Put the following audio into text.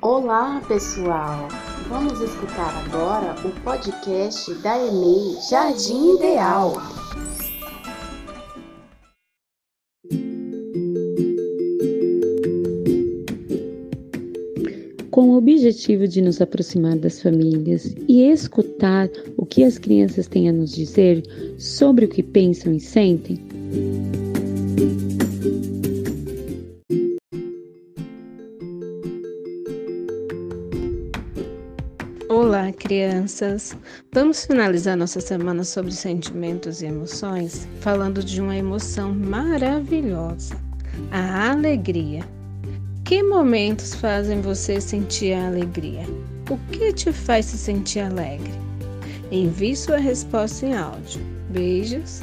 Olá, pessoal! Vamos escutar agora o podcast da EMEI Jardim Ideal. Com o objetivo de nos aproximar das famílias e escutar o que as crianças têm a nos dizer sobre o que pensam e sentem, Olá, crianças! Vamos finalizar nossa semana sobre sentimentos e emoções falando de uma emoção maravilhosa, a alegria. Que momentos fazem você sentir a alegria? O que te faz se sentir alegre? Envie sua resposta em áudio. Beijos!